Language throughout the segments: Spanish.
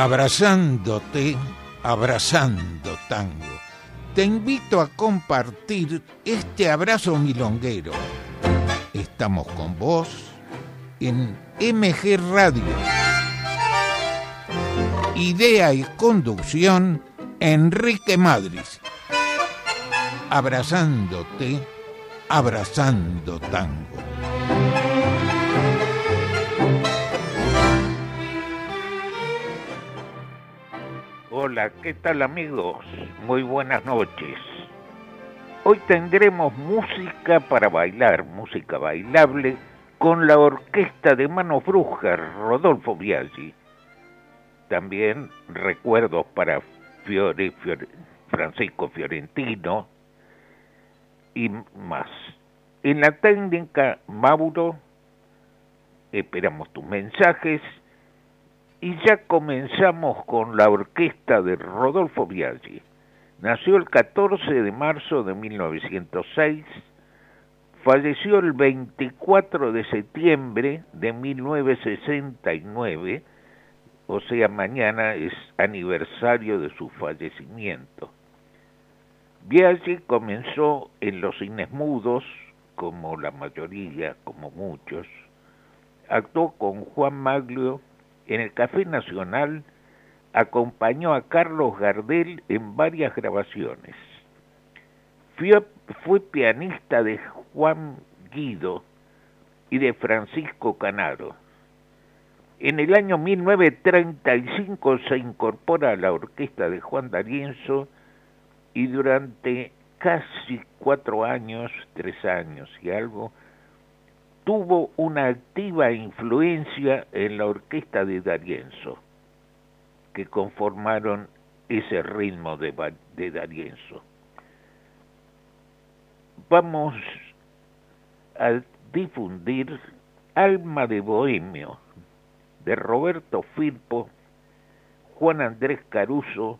abrazándote, abrazando tango. Te invito a compartir este abrazo milonguero. Estamos con vos en MG Radio. Idea y conducción, Enrique Madrid. Abrazándote, abrazando tango. Hola, ¿qué tal amigos? Muy buenas noches. Hoy tendremos música para bailar, música bailable, con la orquesta de Manos Brujas, Rodolfo Biaggi. También recuerdos para Fiore, Francisco Fiorentino y más. En la técnica, Mauro, esperamos tus mensajes y ya comenzamos con la orquesta de Rodolfo Biaggi. Nació el 14 de marzo de 1906, falleció el 24 de septiembre de 1969, o sea, mañana es aniversario de su fallecimiento. Biaggi comenzó en los cines mudos, como la mayoría, como muchos. Actuó con Juan Maglio en el Café Nacional acompañó a Carlos Gardel en varias grabaciones. Fue, pianista de Juan Guido y de Francisco Canaro. En el año 1935 se incorpora a la orquesta de Juan D'Arienzo y durante casi cuatro años, tres años y algo, tuvo una activa influencia en la orquesta de D'Arienzo, que conformaron ese ritmo de, D'Arienzo. Vamos a difundir Alma de Bohemio, de Roberto Firpo, Juan Andrés Caruso,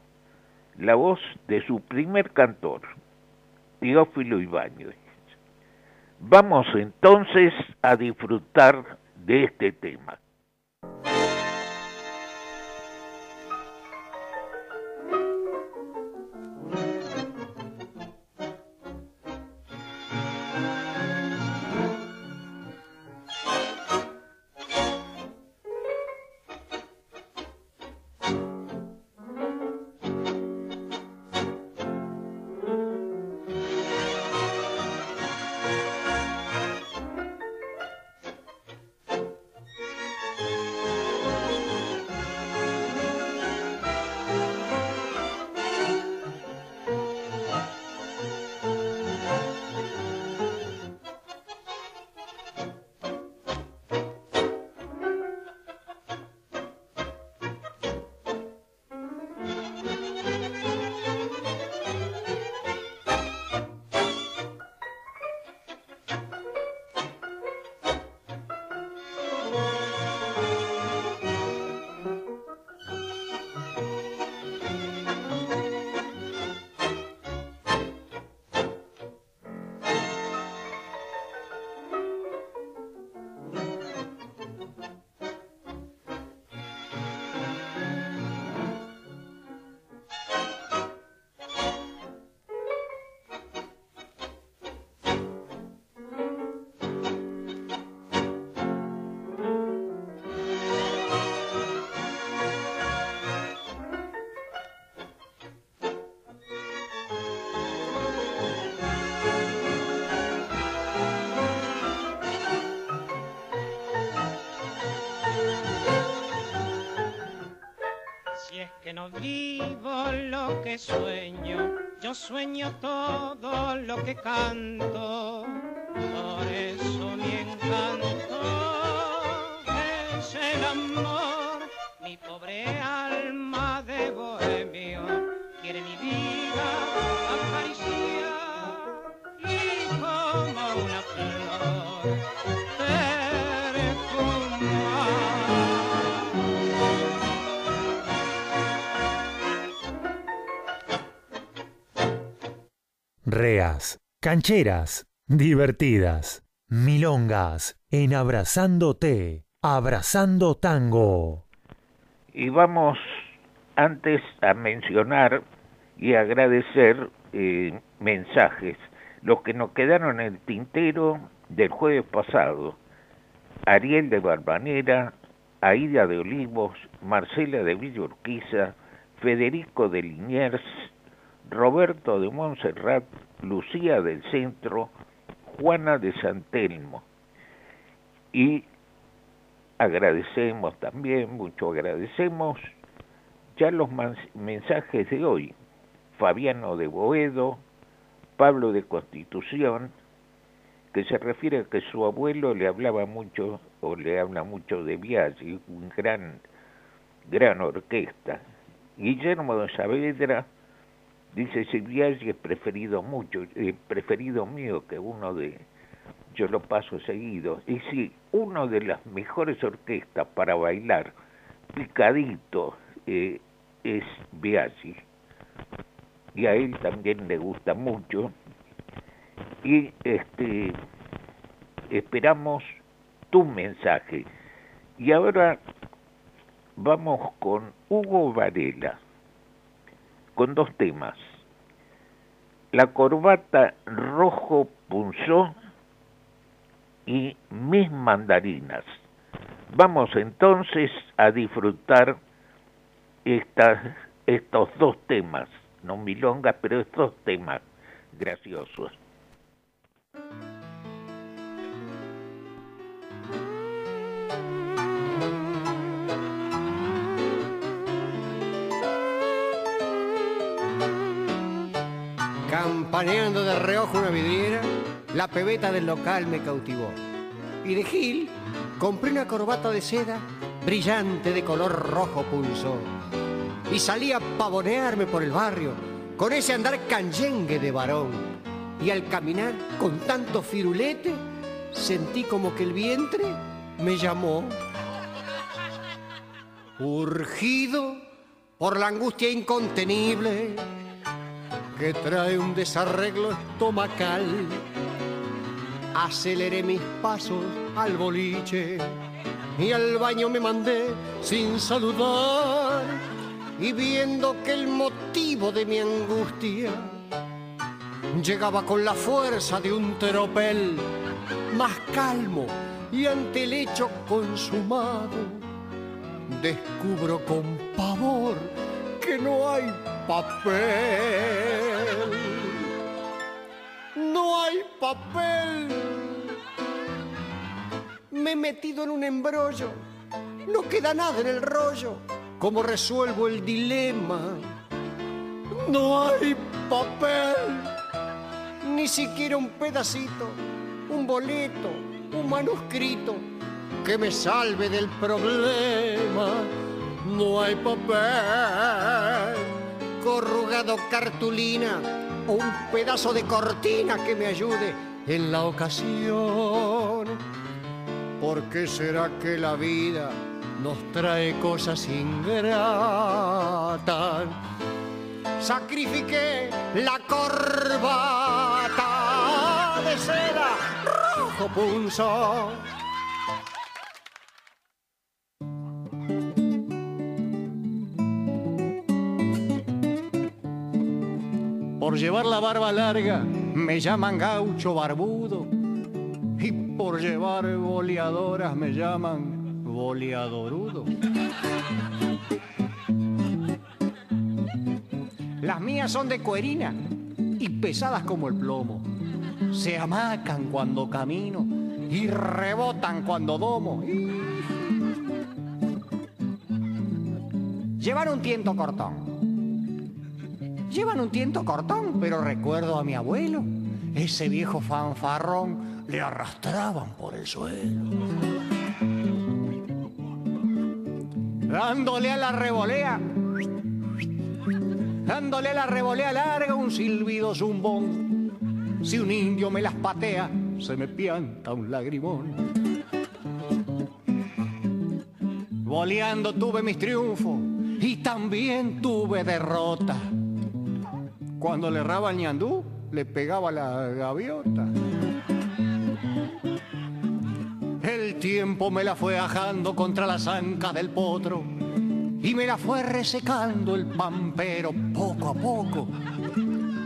la voz de su primer cantor, Teófilo Ibáñez. Vamos entonces a disfrutar de este tema. Sueño todo lo que canto, cancheras, divertidas, milongas, en abrazándote, abrazando tango. Y vamos antes a mencionar y agradecer eh, mensajes, los que nos quedaron en el tintero del jueves pasado. Ariel de Barbanera, Aida de Olivos, Marcela de Villorquiza, Federico de Liniers, Roberto de Montserrat, Lucía del Centro, Juana de Santelmo. Y agradecemos también, mucho agradecemos ya los mensajes de hoy. Fabiano de Boedo, Pablo de Constitución, que se refiere a que su abuelo le hablaba mucho o le habla mucho de Biaggi, un gran, gran orquesta. Guillermo de Saavedra dice si Biaggi es preferido mucho, eh, preferido mío que uno de yo lo paso seguido. Y sí, uno de las mejores orquestas para bailar picadito eh, es Biaggi. Y a él también le gusta mucho y este esperamos tu mensaje. Y ahora vamos con Hugo Varela, con dos temas. La corbata rojo punzó y mis mandarinas. Vamos entonces a disfrutar estos dos temas, no milongas, pero estos temas graciosos. Campaneando de reojo una vidriera, la pebeta del local me cautivó. Y de Gil compré una corbata de seda brillante de color rojo pulso. Y salí a pavonearme por el barrio con ese andar canyengue de varón y al caminar con tanto firulete sentí como que el vientre me llamó. Urgido por la angustia incontenible que trae un desarreglo estomacal, aceleré mis pasos al boliche y al baño me mandé sin saludar. Y viendo que el motivo de mi angustia llegaba con la fuerza de un tropel, más calmo y ante el hecho consumado, descubro con pavor que no hay papel. No hay papel. Me he metido en un embrollo, no queda nada en el rollo. ¿Cómo resuelvo el dilema? No hay papel ni siquiera un pedacito, un boleto, un manuscrito que me salve del problema. No hay papel, corrugado cartulina o un pedazo de cortina que me ayude en la ocasión. ¿Por qué será que la vida nos trae cosas ingratas? sacrifiqué la corbata de seda rojo punzo. Por llevar la barba larga me llaman gaucho barbudo y por llevar boleadoras me llaman boleadorudo. Las mías son de cuerina y pesadas como el plomo. Se amacan cuando camino y rebotan cuando domo. Llevan un tiento cortón. Llevan un tiento cortón, pero recuerdo a mi abuelo. Ese viejo fanfarrón le arrastraban por el suelo. Dándole a la revolea dándole la revolea larga un silbido zumbón. Si un indio me las patea, se me pianta un lagrimón. Boleando tuve mis triunfos y también tuve derrota. Cuando le erraba el ñandú, le pegaba la gaviota. El tiempo me la fue ajando contra las ancas del potro y me la fue resecando el pampero poco a poco.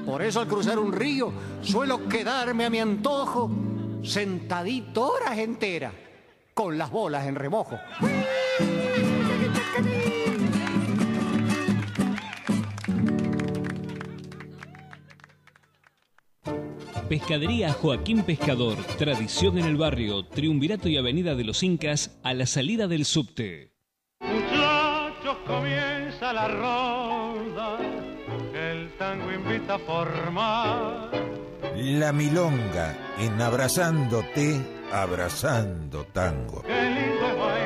Por eso al cruzar un río suelo quedarme a mi antojo sentadito horas enteras con las bolas en remojo. Pescadería Joaquín Pescador, tradición en el barrio, Triunvirato y Avenida de los Incas, a la salida del subte. Muchachos, comienza la ronda, el tango invita a formar. La milonga en abrazándote, abrazando tango. Qué lindo es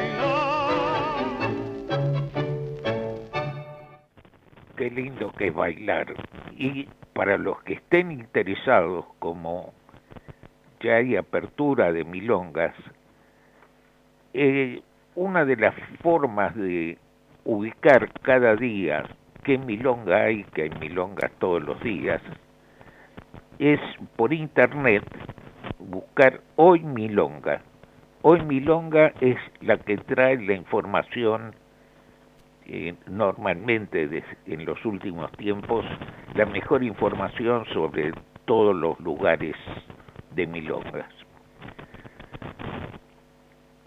Qué lindo que es bailar. Y para los que estén interesados, como ya hay apertura de milongas, eh, una de las formas de ubicar cada día qué milonga hay, que hay milongas todos los días, es por internet buscar Hoy Milonga. Hoy Milonga es la que trae la información normalmente en los últimos tiempos la mejor información sobre todos los lugares de milongas.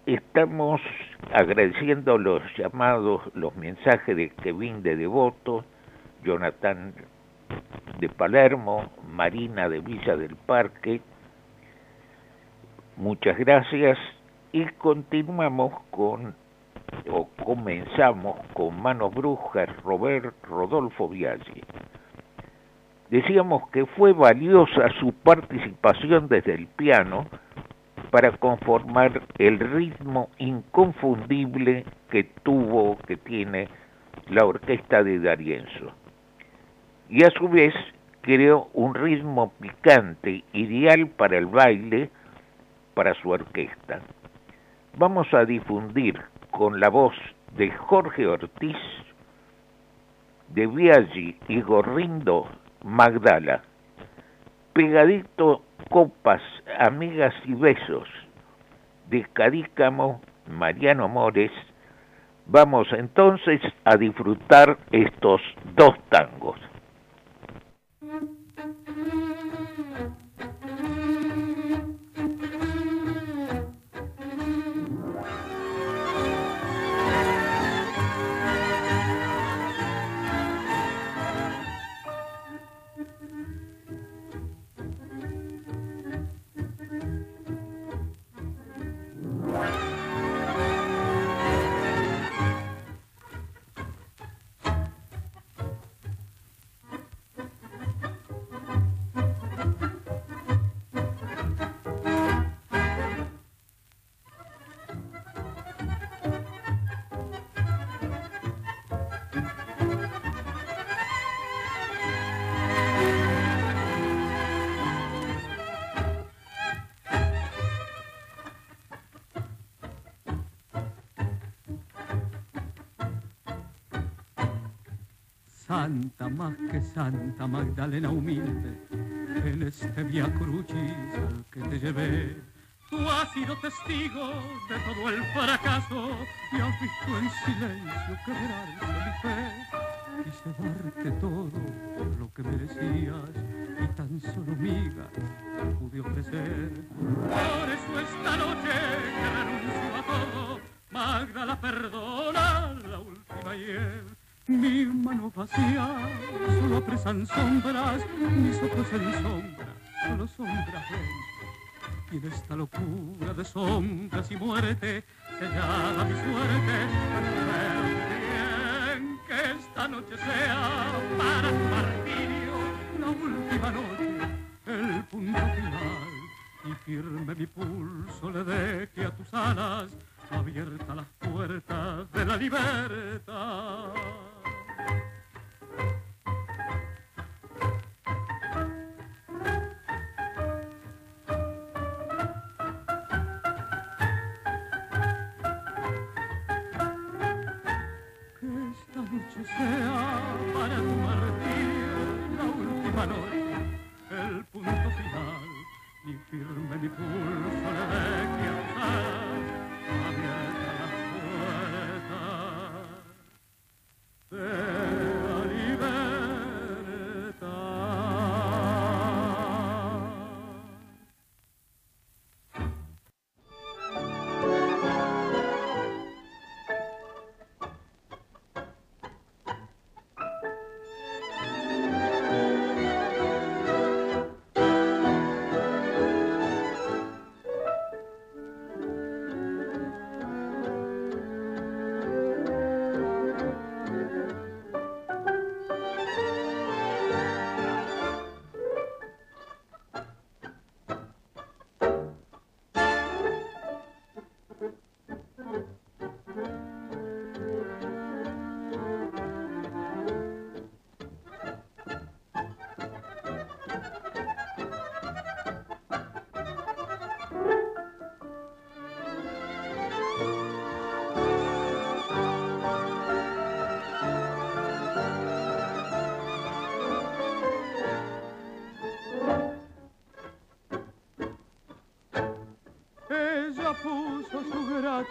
Estamos agradeciendo los llamados, los mensajes de Kevin de Devoto, Jonathan de Palermo, Marina de Villa del Parque. Muchas gracias y continuamos con o comenzamos con Manos Brujas, Robert Rodolfo Viaggi. Decíamos que fue valiosa su participación desde el piano para conformar el ritmo inconfundible que tuvo, que tiene la orquesta de Darienzo. Y a su vez creó un ritmo picante, ideal para el baile, para su orquesta. Vamos a difundir con la voz de Jorge Ortiz, de Biaggi y Gorrindo Magdala. Pegadito copas, amigas y besos de Cadícamo Mariano Mores. Vamos entonces a disfrutar estos dos tangos. Santa más que Santa Magdalena humilde, en este via crucis al que te llevé. Tú has sido testigo de todo el fracaso y has visto en silencio quebrarse mi fe. Quise darte todo lo que merecías y tan solo migas te pude ofrecer. Por eso esta noche que renuncio a todo, Magda la perdona la última hiel. Mi mano vacía solo apresan sombras, mis ojos en sombra, solo sombras ven. Y en esta locura de sombras y muerte, sellada mi suerte, bien que esta noche sea para tu martirio la última noche, el punto final. Y firme mi pulso le deje a tus alas abiertas las puertas de la libertad. Sea para tu martirio la última noche, el punto final, y firme mi pulso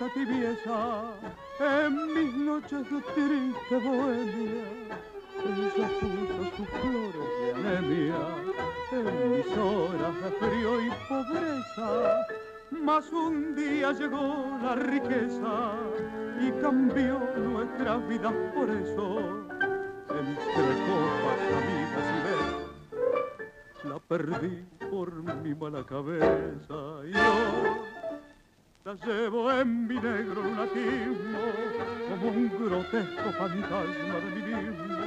tibieza en mis noches de triste bohemia. Ella puso sus flores de anemia en mis horas de frío y pobreza. Mas un día llegó la riqueza y cambió nuestras vidas por eso. Entre copas, amigas y besos, la perdí por mi mala cabeza y yo la llevo en mi negro lunatismo como un grotesco fantasma de mi mismo.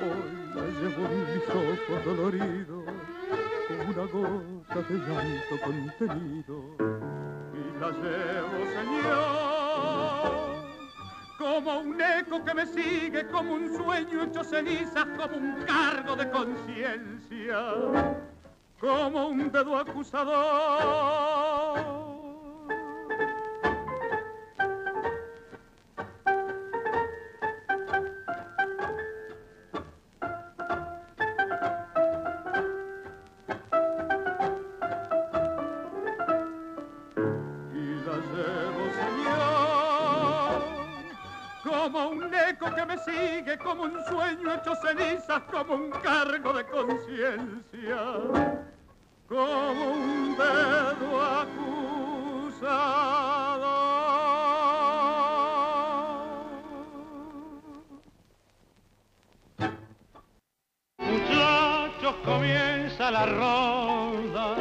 Hoy la llevo en mis ojos doloridos como una gota de llanto contenido. Y la llevo, Señor, como un eco que me sigue, como un sueño hecho cenizas, como un cargo de conciencia, como un dedo acusador como un sueño hecho cenizas, como un cargo de conciencia, como un dedo acusado. Muchachos, comienza la ronda,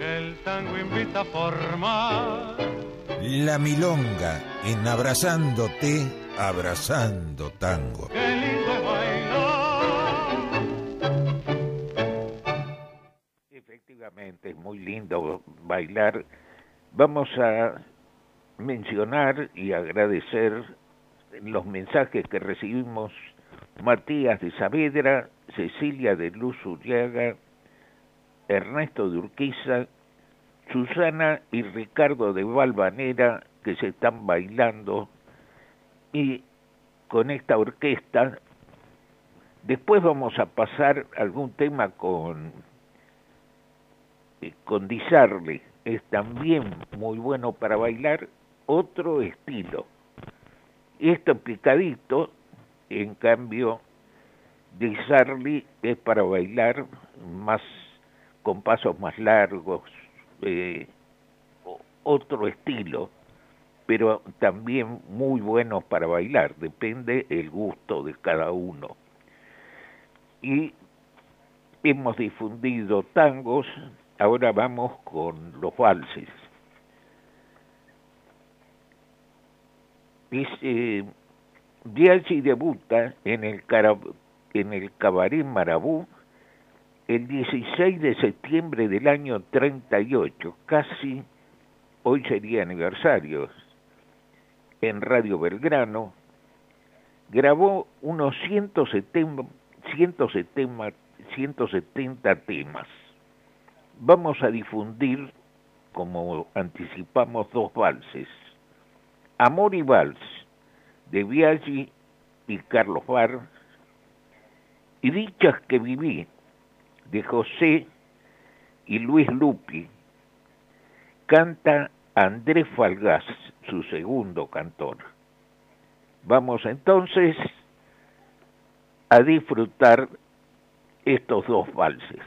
el tango invita a formar. La milonga en abrazándote Abrazando Tango. Qué lindo bailar. Efectivamente, es muy lindo bailar. Vamos a mencionar y agradecer los mensajes que recibimos Matías de Saavedra, Cecilia de Luz Uriaga, Ernesto de Urquiza, Susana y Ricardo de Valvanera que se están bailando y con esta orquesta. Después vamos a pasar algún tema con eh, con Disarle es también muy bueno para bailar otro estilo. Esto picadito en cambio Disarle es para bailar más con pasos más largos eh, otro estilo pero también muy buenos para bailar, depende el gusto de cada uno. Y hemos difundido tangos, ahora vamos con los valses. Eh, Biaggi debuta en el, en el Cabaret Marabú el 16 de septiembre del año 38, casi hoy sería aniversario, en Radio Belgrano, grabó unos 170, 170, 170 temas. Vamos a difundir, como anticipamos, dos valses. Amor y Vals, de Biaggi y Carlos Bar, y Dichas que viví, de José y Luis Lupi, canta Andrés Falgás, su segundo cantor. Vamos entonces a disfrutar estos dos valses.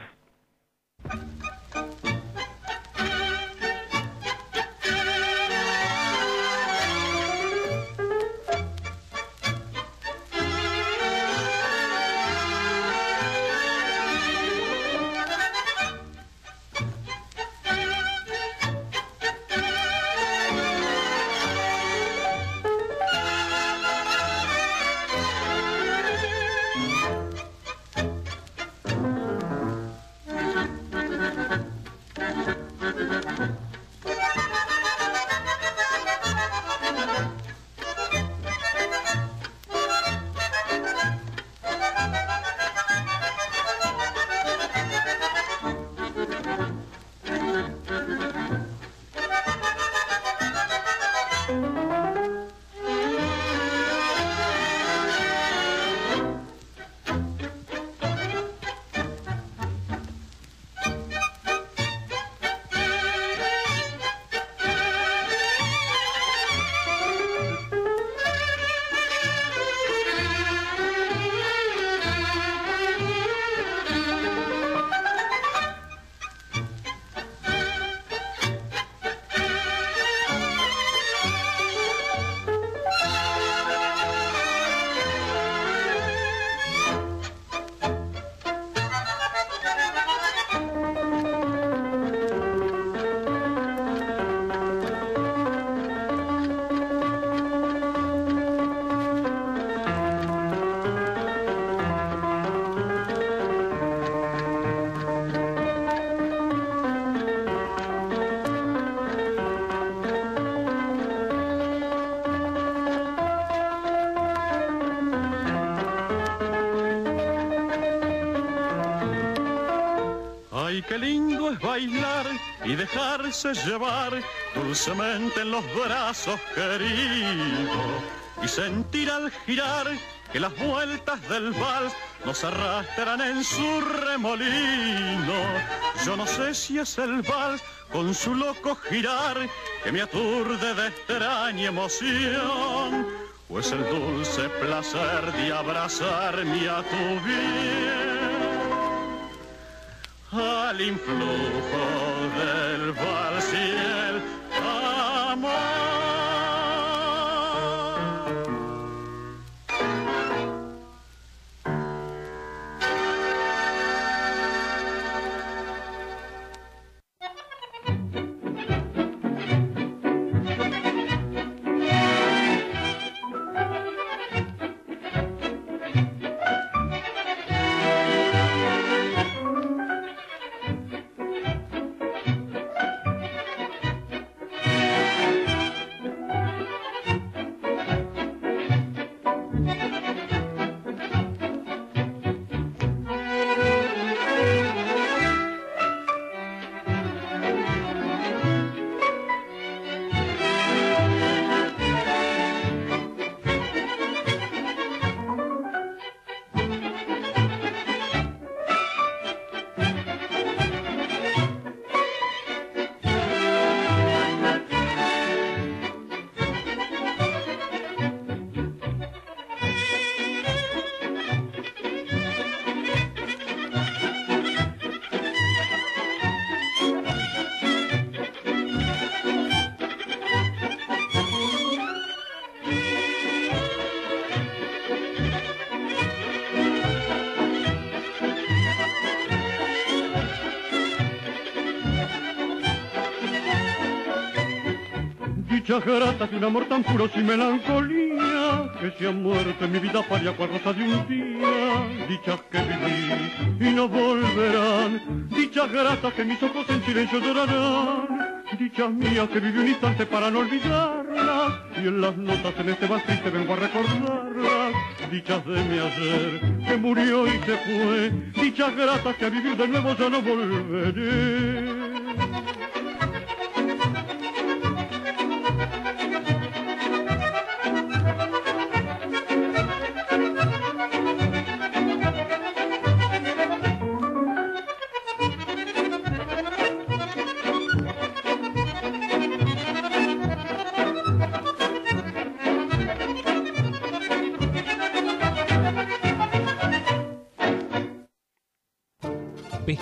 Y dejarse llevar dulcemente en los brazos queridos y sentir al girar que las vueltas del vals nos arrastran en su remolino. Yo no sé si es el vals con su loco girar que me aturde de extraña emoción, o es el dulce placer de abrazarme a tu bien. Influjo del vals Dichas gratas de un amor tan puro sin melancolía, que se ha muerto en mi vida paria cual rosa de un día. Dichas que viví y no volverán, dichas gratas que mis ojos en silencio llorarán. Dichas mías que viví un instante para no olvidarlas, y en las notas en este más triste vengo a recordarlas. Dichas de mi ayer, que murió y se fue, dichas gratas que a vivir de nuevo ya no volveré.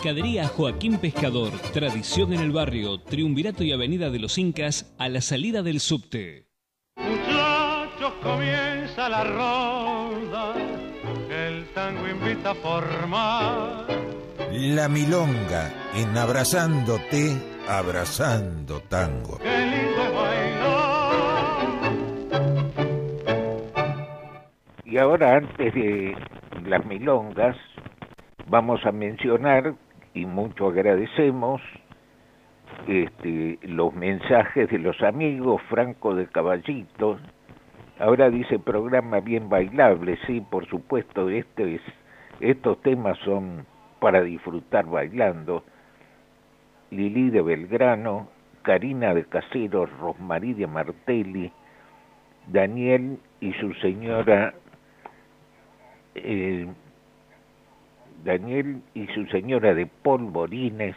Pescadería Joaquín Pescador, tradición en el barrio, Triunvirato y Avenida de los Incas, a la salida del subte. Muchachos, comienza la ronda, el tango invita a formar. La milonga en abrazándote, abrazando tango. Qué lindo es bailar. Y ahora, antes de las milongas, vamos a mencionar y mucho agradecemos este, los mensajes de los amigos, Franco de Caballito, ahora dice programa bien bailable, sí, por supuesto, este es, estos temas son para disfrutar bailando, Lili de Belgrano, Karina de Caseros, Rosmarí de Martelli, Daniel y su señora eh, Daniel y su señora de Polvorines,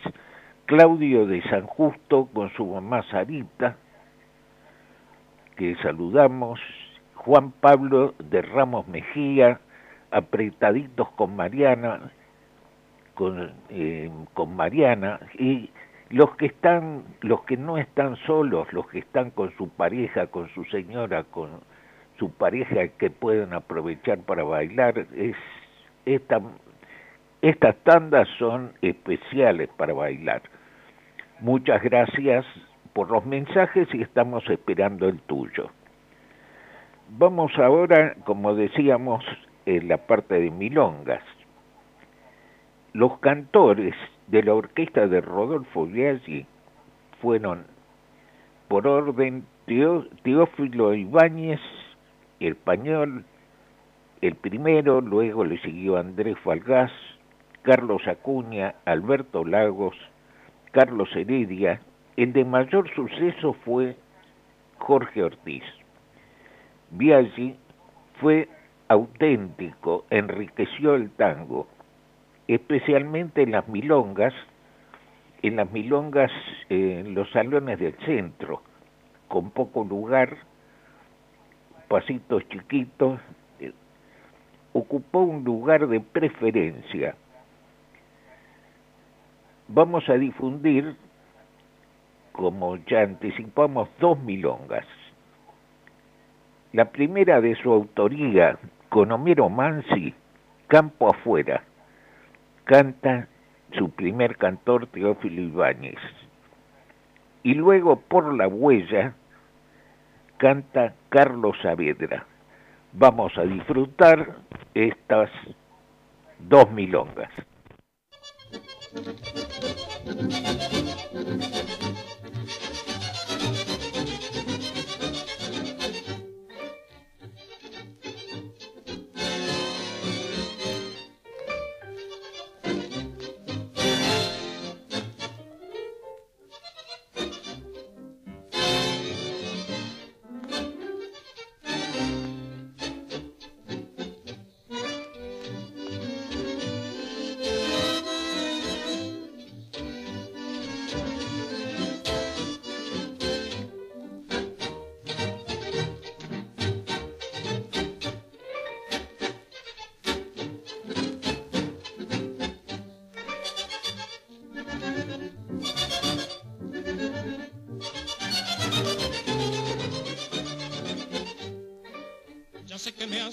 Claudio de San Justo con su mamá Sarita, que saludamos, Juan Pablo de Ramos Mejía, apretaditos con Mariana, con, eh, con Mariana, y los que están, los que no están solos, los que están con su pareja, con su señora, con su pareja que pueden aprovechar para bailar, es esta estas tandas son especiales para bailar. Muchas gracias por los mensajes y estamos esperando el tuyo. Vamos ahora, como decíamos, en la parte de milongas. Los cantores de la orquesta de Rodolfo Biaggi fueron, por orden, Teófilo Ibáñez, español, el primero, luego le siguió Andrés Falgás, Carlos Acuña, Alberto Lagos, Carlos Heredia. El de mayor suceso fue Jorge Ortiz. Biaggi fue auténtico, enriqueció el tango, especialmente en las milongas, en las milongas eh, en los salones del centro, con poco lugar, pasitos chiquitos, eh, ocupó un lugar de preferencia. Vamos a difundir, como ya anticipamos, dos milongas. La primera de su autoría, con Homero Mansi, Campo Afuera, canta su primer cantor Teófilo Ibáñez. Y luego por la huella canta Carlos Saavedra. Vamos a disfrutar estas dos milongas. ななななな。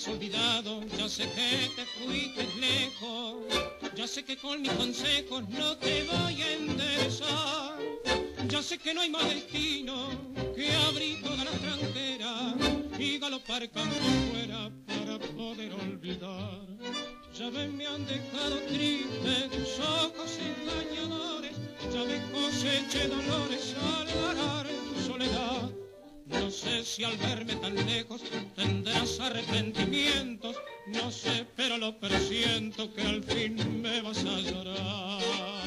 Olvidado, ya sé que te fuiste lejos, ya sé que con mis consejos no te voy a enderezar, ya sé que no hay más destino que abrir toda la extranjera y galopar campo fuera para poder olvidar. Ya ves, me han dejado triste tus ojos engañadores, ya ves coseché dolores al varar tu soledad sé si al verme tan lejos tendrás arrepentimientos, no sé, pero lo presiento que al fin me vas a llorar.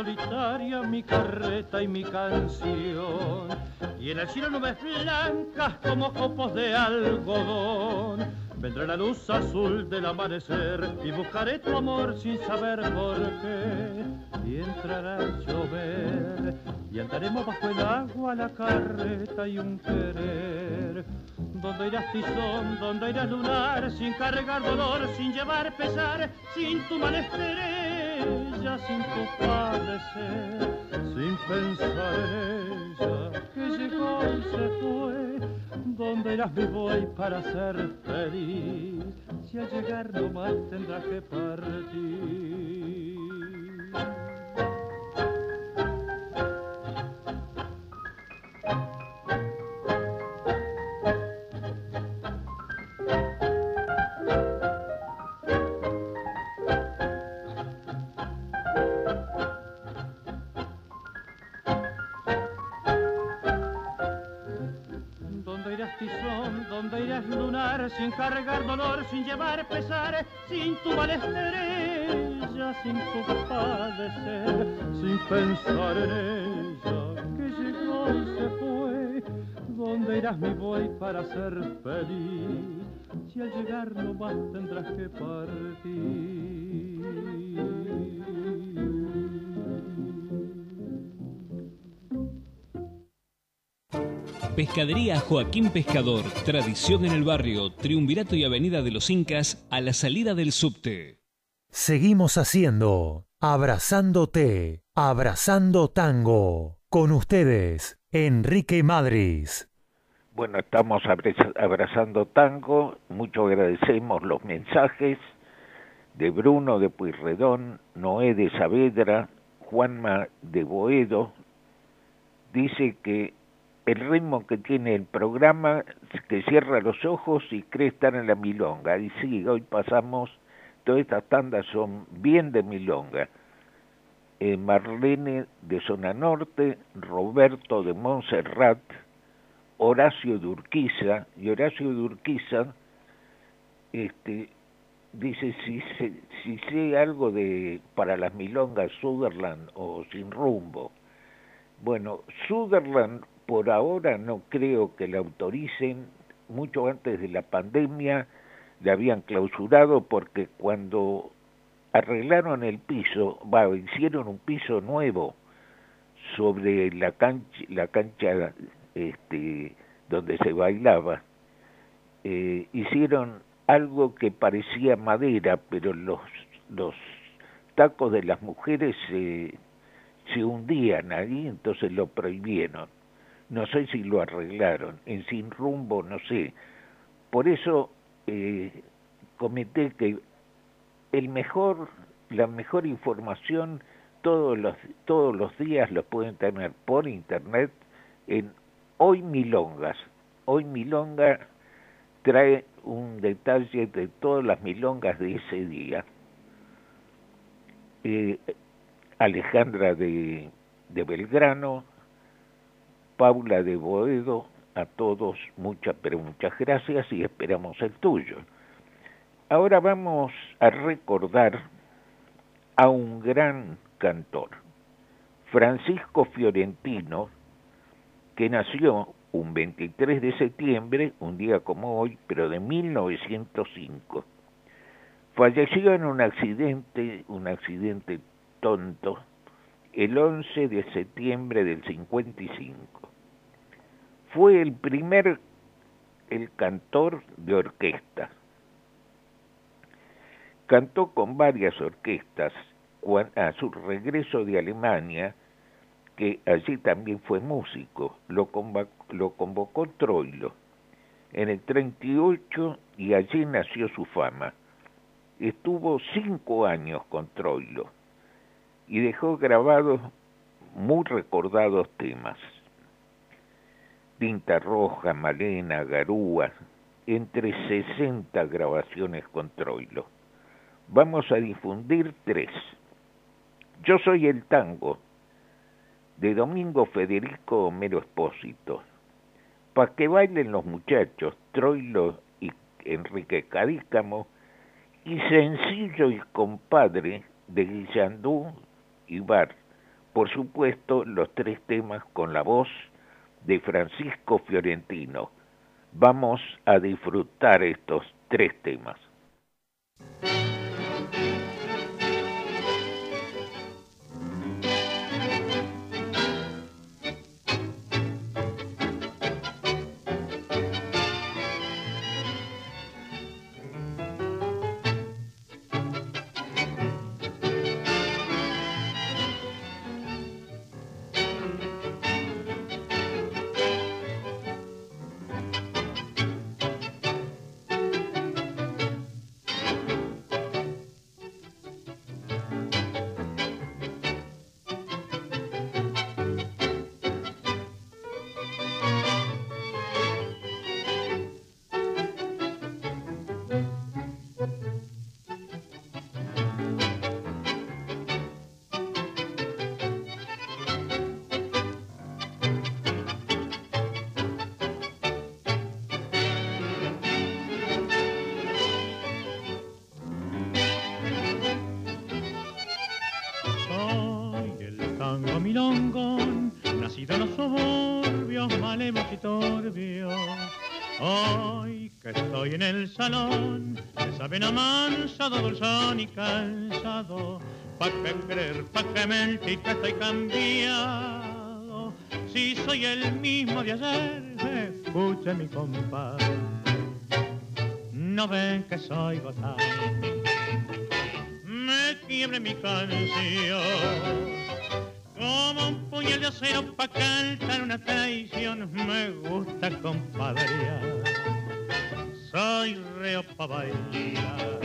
Solitaria mi carreta y mi canción. Y en el cielo nubes blancas como copos de algodón. Vendrá la luz azul del amanecer y buscaré tu amor sin saber por qué. Y entrará a llover y andaremos bajo el agua la carreta y un querer. Donde irás tizón, donde irás lunar, sin cargar dolor, sin llevar pesar, sin tu mal ya sin tu padecer, sin pensar en ella que llegó y se fue. Donde irás mi voy para ser feliz? Si al llegar no más tendrás que partir. Sin cargar dolor, sin llevar pesar, sin tu estrella, sin tu padecer, sin pensar en ella que llegó y se fue. ¿Dónde irás mi voy para ser feliz? Si al llegar no más tendrás que partir. Pescadería Joaquín Pescador, tradición en el barrio, Triunvirato y Avenida de los Incas, a la salida del subte. Seguimos haciendo Abrazándote, Abrazando Tango. Con ustedes, Enrique Madris. Bueno, estamos abrazando tango. Mucho agradecemos los mensajes de Bruno de Pueyrredón, Noé de Saavedra, Juanma de Boedo. Dice que el ritmo que tiene el programa, que cierra los ojos y cree estar en la milonga. Y sí, hoy pasamos, todas estas tandas son bien de milonga. Eh, Marlene de Zona Norte, Roberto de Montserrat, Horacio de Urquiza, y Horacio de Urquiza este, dice si, si sé algo de para las milongas Sutherland o Sin Rumbo. Bueno, Sutherland por ahora no creo que la autoricen, mucho antes de la pandemia la habían clausurado porque cuando arreglaron el piso, hicieron un piso nuevo sobre la cancha, la cancha este, donde se bailaba, eh, hicieron algo que parecía madera, pero los, los tacos de las mujeres se, se hundían ahí, entonces lo prohibieron no sé si lo arreglaron, en sin rumbo no sé. Por eso eh, comenté que el mejor, la mejor información todos los, todos los días lo pueden tener por internet en Hoy Milongas. Hoy Milonga trae un detalle de todas las milongas de ese día. Eh, Alejandra de, de Belgrano, Paula de Boedo, a todos muchas, pero muchas gracias y esperamos el tuyo. Ahora vamos a recordar a un gran cantor, Francisco Fiorentino, que nació un 23 de septiembre, un día como hoy, pero de 1905. Falleció en un accidente, un accidente tonto, el 11 de septiembre del 55 fue el primer el cantor de orquesta. Cantó con varias orquestas a su regreso de Alemania, que allí también fue músico, lo, lo convocó Troilo en el 38 y allí nació su fama. Estuvo cinco años con Troilo y dejó grabados muy recordados temas. Tinta Roja, Malena, Garúa, entre 60 grabaciones con Troilo. Vamos a difundir tres. Yo soy el tango, de Domingo Federico Homero Espósito. Para que bailen los muchachos, Troilo y Enrique Cadícamo, y Sencillo y Compadre de Guillandú y Bar. Por supuesto, los tres temas con la voz de Francisco Fiorentino. Vamos a disfrutar estos tres temas. Salón, me saben amansado, dulzón y cansado, pa' que creer, pa' que mentir que estoy cambiado. Si soy el mismo de ayer, escuche mi compás. No ven que soy gozado me quiebre mi canción. Como un puñal de acero pa' cantar una traición, me gusta compadre. Soy reo pa' bailar.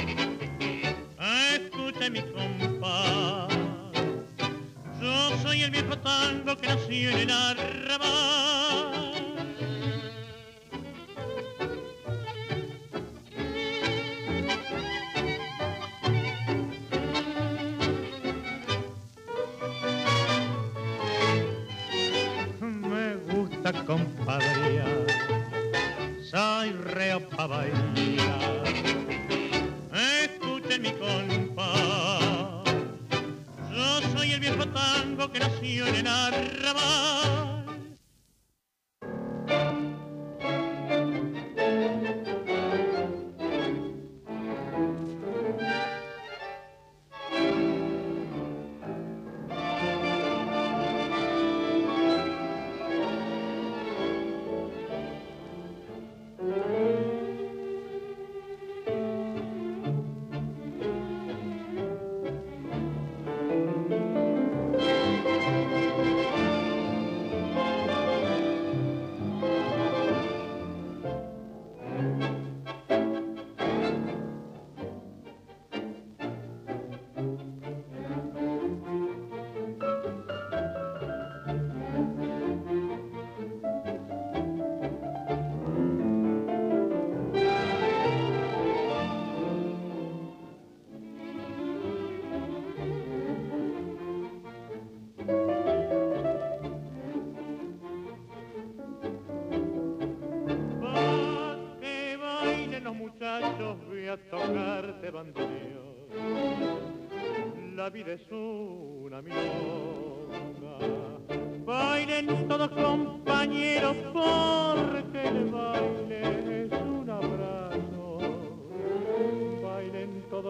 Escucha mi compa. Yo soy el viejo tango que nació en el arrabal.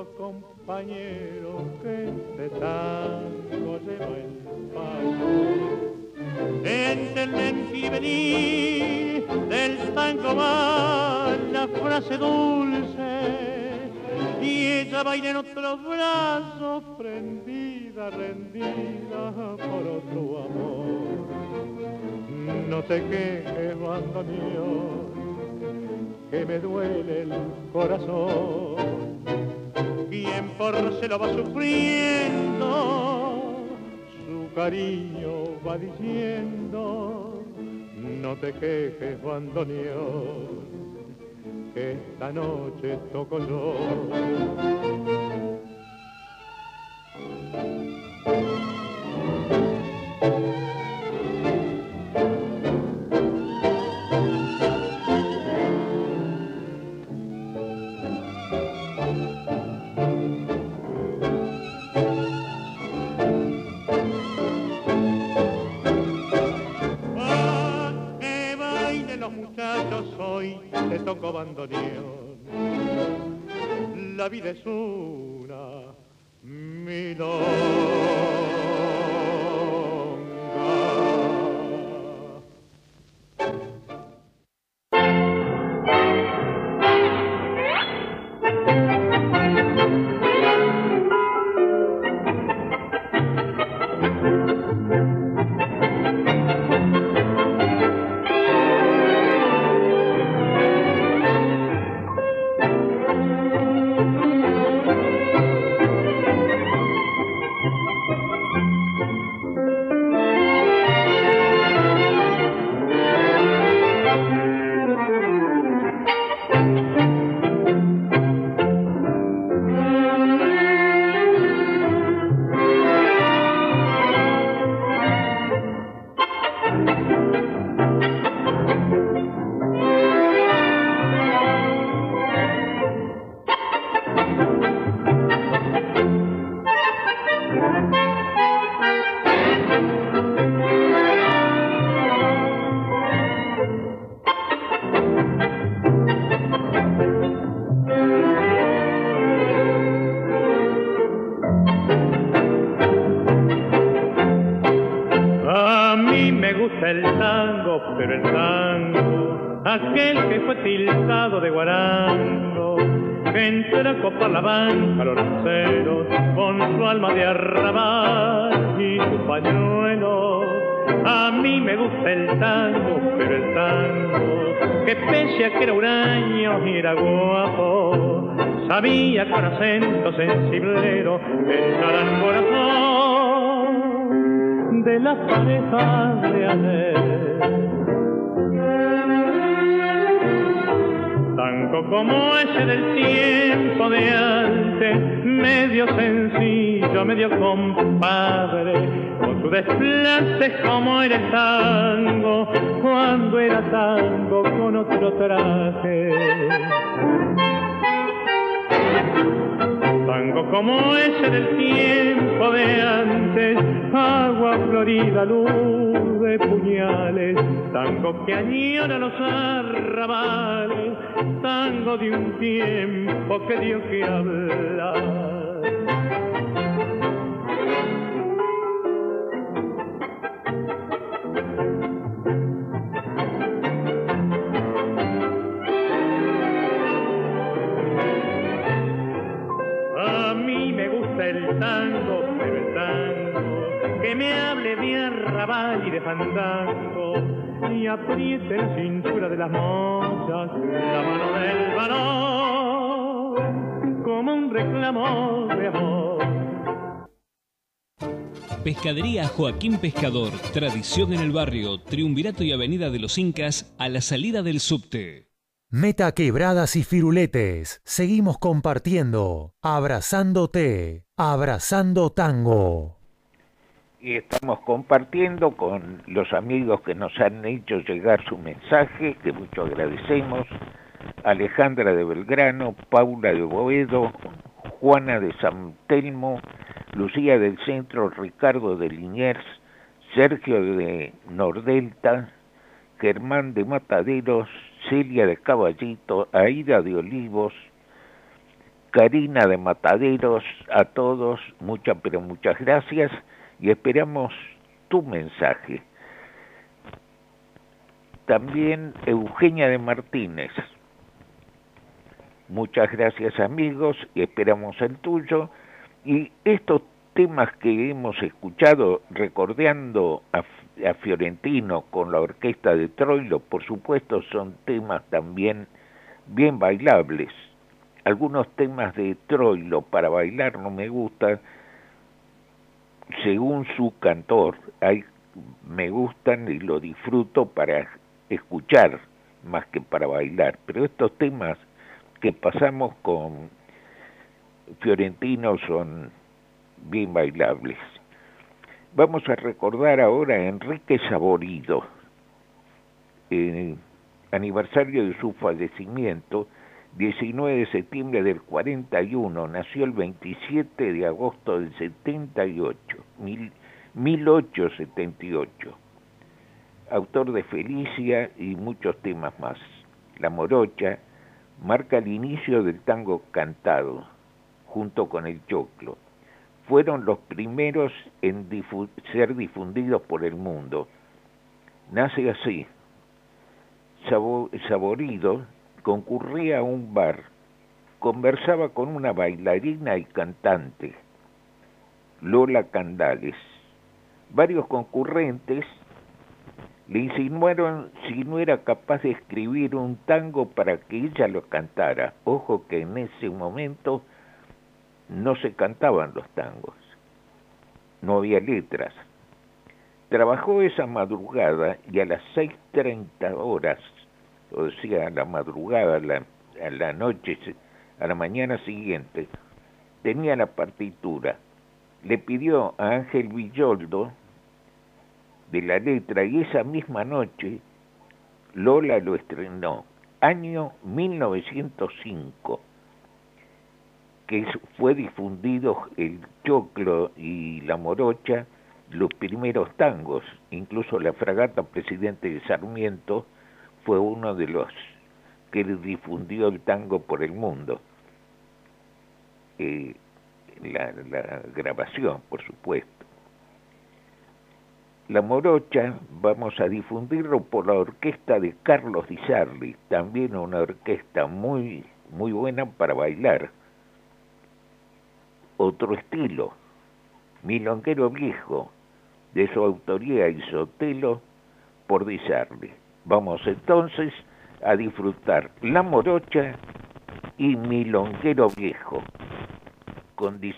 Bailen todos compañeros que este tango lleva el paso. Entienden y venir del tango va la frase dulce y ella baila en otros brazos, prendida, rendida por otro amor. No te quejes, mío, que me duele el corazón. Quien por se lo va sufriendo, su cariño va diciendo, no te quejes, bandoneón esta noche toco yo. La vida es una milonga. Las parejas de ayer. Tango como ese del tiempo de antes, medio sencillo, medio compadre, con su desplante como era el tango, cuando era tango con otro traje. Tango como ese del tiempo de antes, florida, luz de puñales, tango que añora los arrabales, tango de un tiempo que dio que hablar. Apriete la cintura de las mozas la mano del varón como un reclamo de amor. Pescadería Joaquín Pescador, tradición en el barrio, Triunvirato y Avenida de los Incas, a la salida del subte. Meta quebradas y firuletes. Seguimos compartiendo. Abrazándote. Abrazando tango. Y estamos compartiendo con los amigos que nos han hecho llegar su mensaje, que mucho agradecemos, Alejandra de Belgrano, Paula de Boedo, Juana de San Telmo, Lucía del Centro, Ricardo de Liniers, Sergio de Nordelta, Germán de Mataderos, Celia de Caballito, Aida de Olivos, Karina de Mataderos, a todos, muchas pero muchas gracias y esperamos tu mensaje. También Eugenia de Martínez. Muchas gracias amigos y esperamos el tuyo. Y estos temas que hemos escuchado recordando a, a Fiorentino con la orquesta de Troilo, por supuesto son temas también bien bailables. Algunos temas de Troilo para bailar no me gustan, según su cantor, me gustan y lo disfruto para escuchar más que para bailar, pero estos temas que pasamos con Fiorentino son bien bailables. Vamos a recordar ahora a Enrique Saborido, eh, aniversario de su fallecimiento, 19 de septiembre del 41, nació el 27 de agosto del 78, mil, 1878, autor de Felicia y muchos temas más. La morocha marca el inicio del tango cantado, junto con el choclo. Fueron los primeros en ser difundidos por el mundo. Nace así, saborido, concurría a un bar, conversaba con una bailarina y cantante, Lola Candales. Varios concurrentes le insinuaron si no era capaz de escribir un tango para que ella lo cantara. Ojo que en ese momento no se cantaban los tangos, no había letras. Trabajó esa madrugada y a las 6.30 horas o sea, a la madrugada, a la, a la noche, a la mañana siguiente, tenía la partitura. Le pidió a Ángel Villoldo de la letra y esa misma noche Lola lo estrenó, año 1905, que fue difundido el choclo y la morocha, los primeros tangos, incluso la fragata presidente de Sarmiento, fue uno de los que difundió el tango por el mundo. Eh, la, la, grabación, por supuesto. La morocha vamos a difundirlo por la orquesta de Carlos Di Sarli, también una orquesta muy, muy buena para bailar. Otro estilo, Milonguero Viejo, de su autoría Isotelo por Di Sarli. Vamos entonces a disfrutar La Morocha y Milonguero Viejo con Di.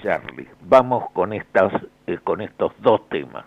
Vamos con, estas, eh, con estos dos temas.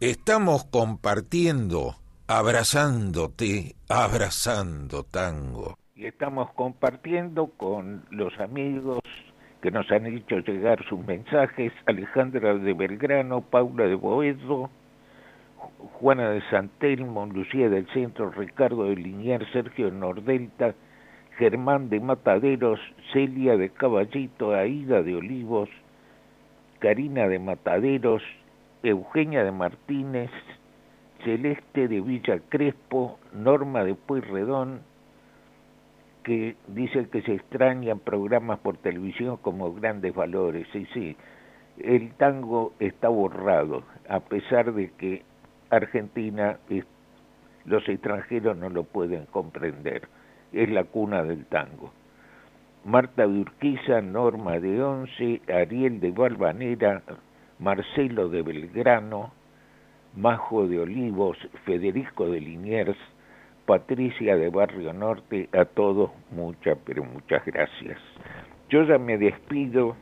Estamos compartiendo, abrazándote, abrazando tango. Y estamos compartiendo con los amigos que nos han hecho llegar sus mensajes, Alejandra de Belgrano, Paula de Boedo, Juana de Santelmo, Lucía del Centro, Ricardo de Linier, Sergio de Nordelta, Germán de Mataderos, Celia de Caballito, Aida de Olivos, Karina de Mataderos, Eugenia de Martínez, Celeste de Villa Crespo, Norma de Pueyrredón, que dice que se extrañan programas por televisión como Grandes Valores. Sí, sí, el tango está borrado, a pesar de que Argentina, los extranjeros no lo pueden comprender. Es la cuna del tango. Marta de Urquiza, Norma de Once, Ariel de Balvanera, Marcelo de Belgrano, Majo de Olivos, Federico de Liniers, Patricia de Barrio Norte, a todos muchas, pero muchas gracias. Yo ya me despido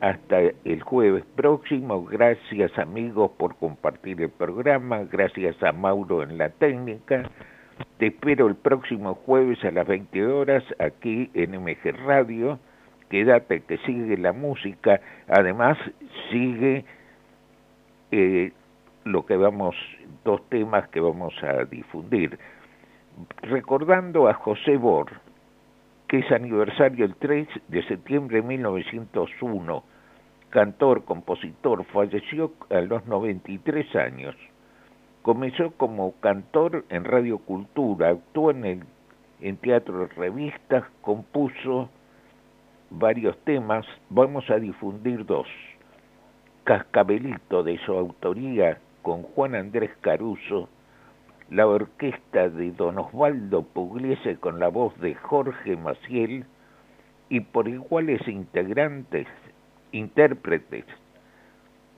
hasta el jueves próximo. Gracias amigos por compartir el programa. Gracias a Mauro en la técnica. Te espero el próximo jueves a las 20 horas aquí en MG Radio. Quédate que sigue la música. Además, sigue eh, lo que vamos, dos temas que vamos a difundir. Recordando a José Bor, que es aniversario el 3 de septiembre de 1901 cantor, compositor, falleció a los 93 años. Comenzó como cantor en Radio Cultura, actuó en, el, en teatro revistas, compuso varios temas, vamos a difundir dos. Cascabelito de su autoría con Juan Andrés Caruso, la orquesta de Don Osvaldo Pugliese con la voz de Jorge Maciel. Y por iguales integrantes intérpretes,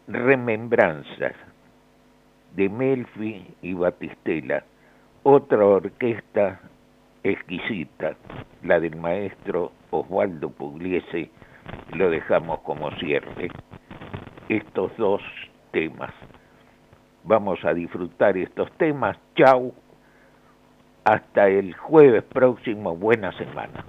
remembranzas de Melfi y Batistela, otra orquesta exquisita, la del maestro Osvaldo Pugliese, lo dejamos como cierre. Estos dos temas. Vamos a disfrutar estos temas. Chau. Hasta el jueves próximo. Buena semana.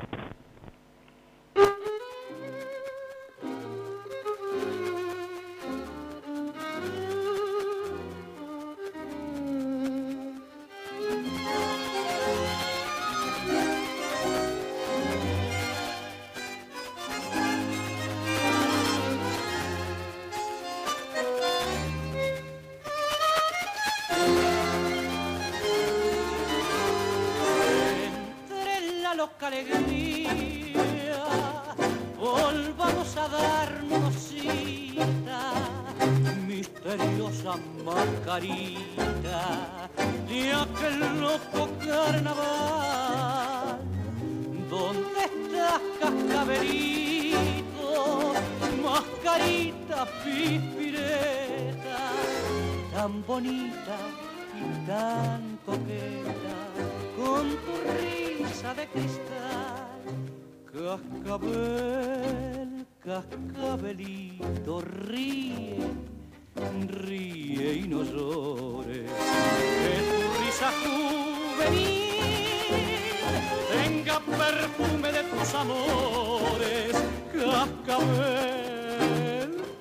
perfume de tus amores, cascabel,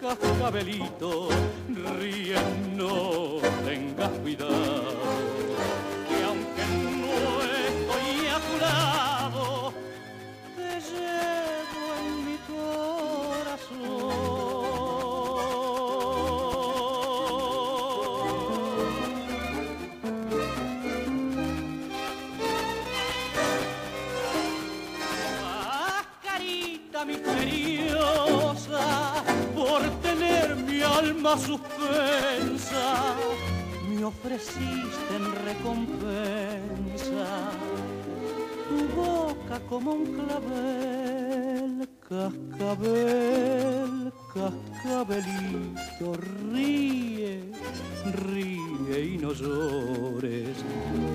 cascabelito, ríe, no tengas cuidado, que aunque no estoy a tu lado, te llevo en mi corazón. Suspensa me ofreciste en recompensa. Tu boca como un clavel, cascabel, cascabelito, ríe, ríe y no llores,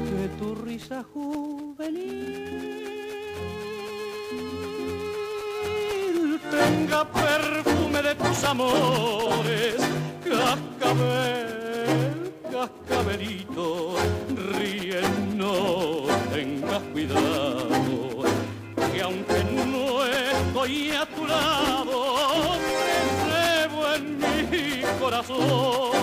que tu risa juvenil tenga de tus amores cascabel cascabelito, ríen, no tengas cuidado, que aunque no estoy a tu lado, te llevo en mi corazón.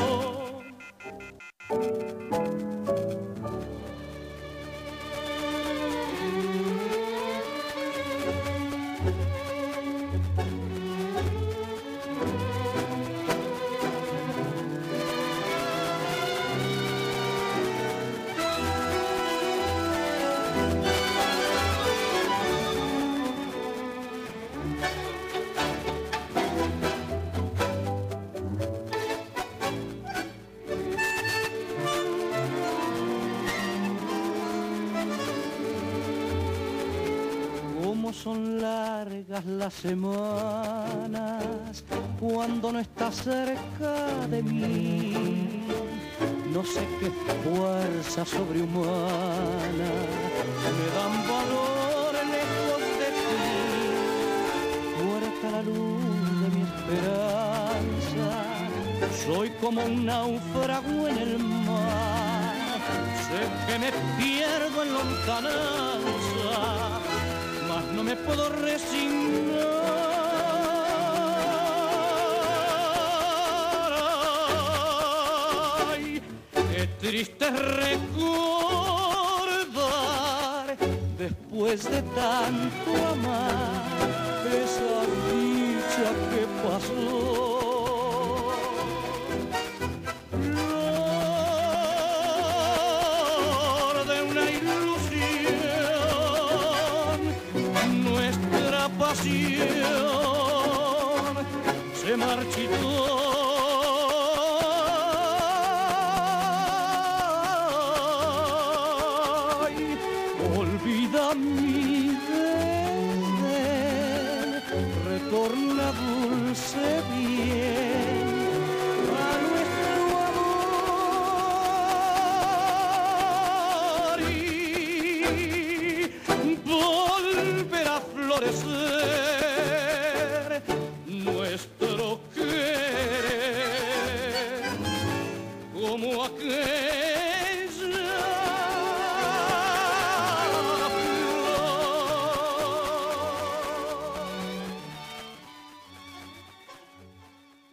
Son largas las semanas cuando no estás cerca de mí. No sé qué fuerza sobrehumana me dan valor lejos de ti. Muerta la luz de mi esperanza, soy como un náufrago en el mar. Sé que me pierdo en lontananza no me puedo resignar. Ay, qué triste recordar después de tanto amar esa dicha que pasó. Se marchitó.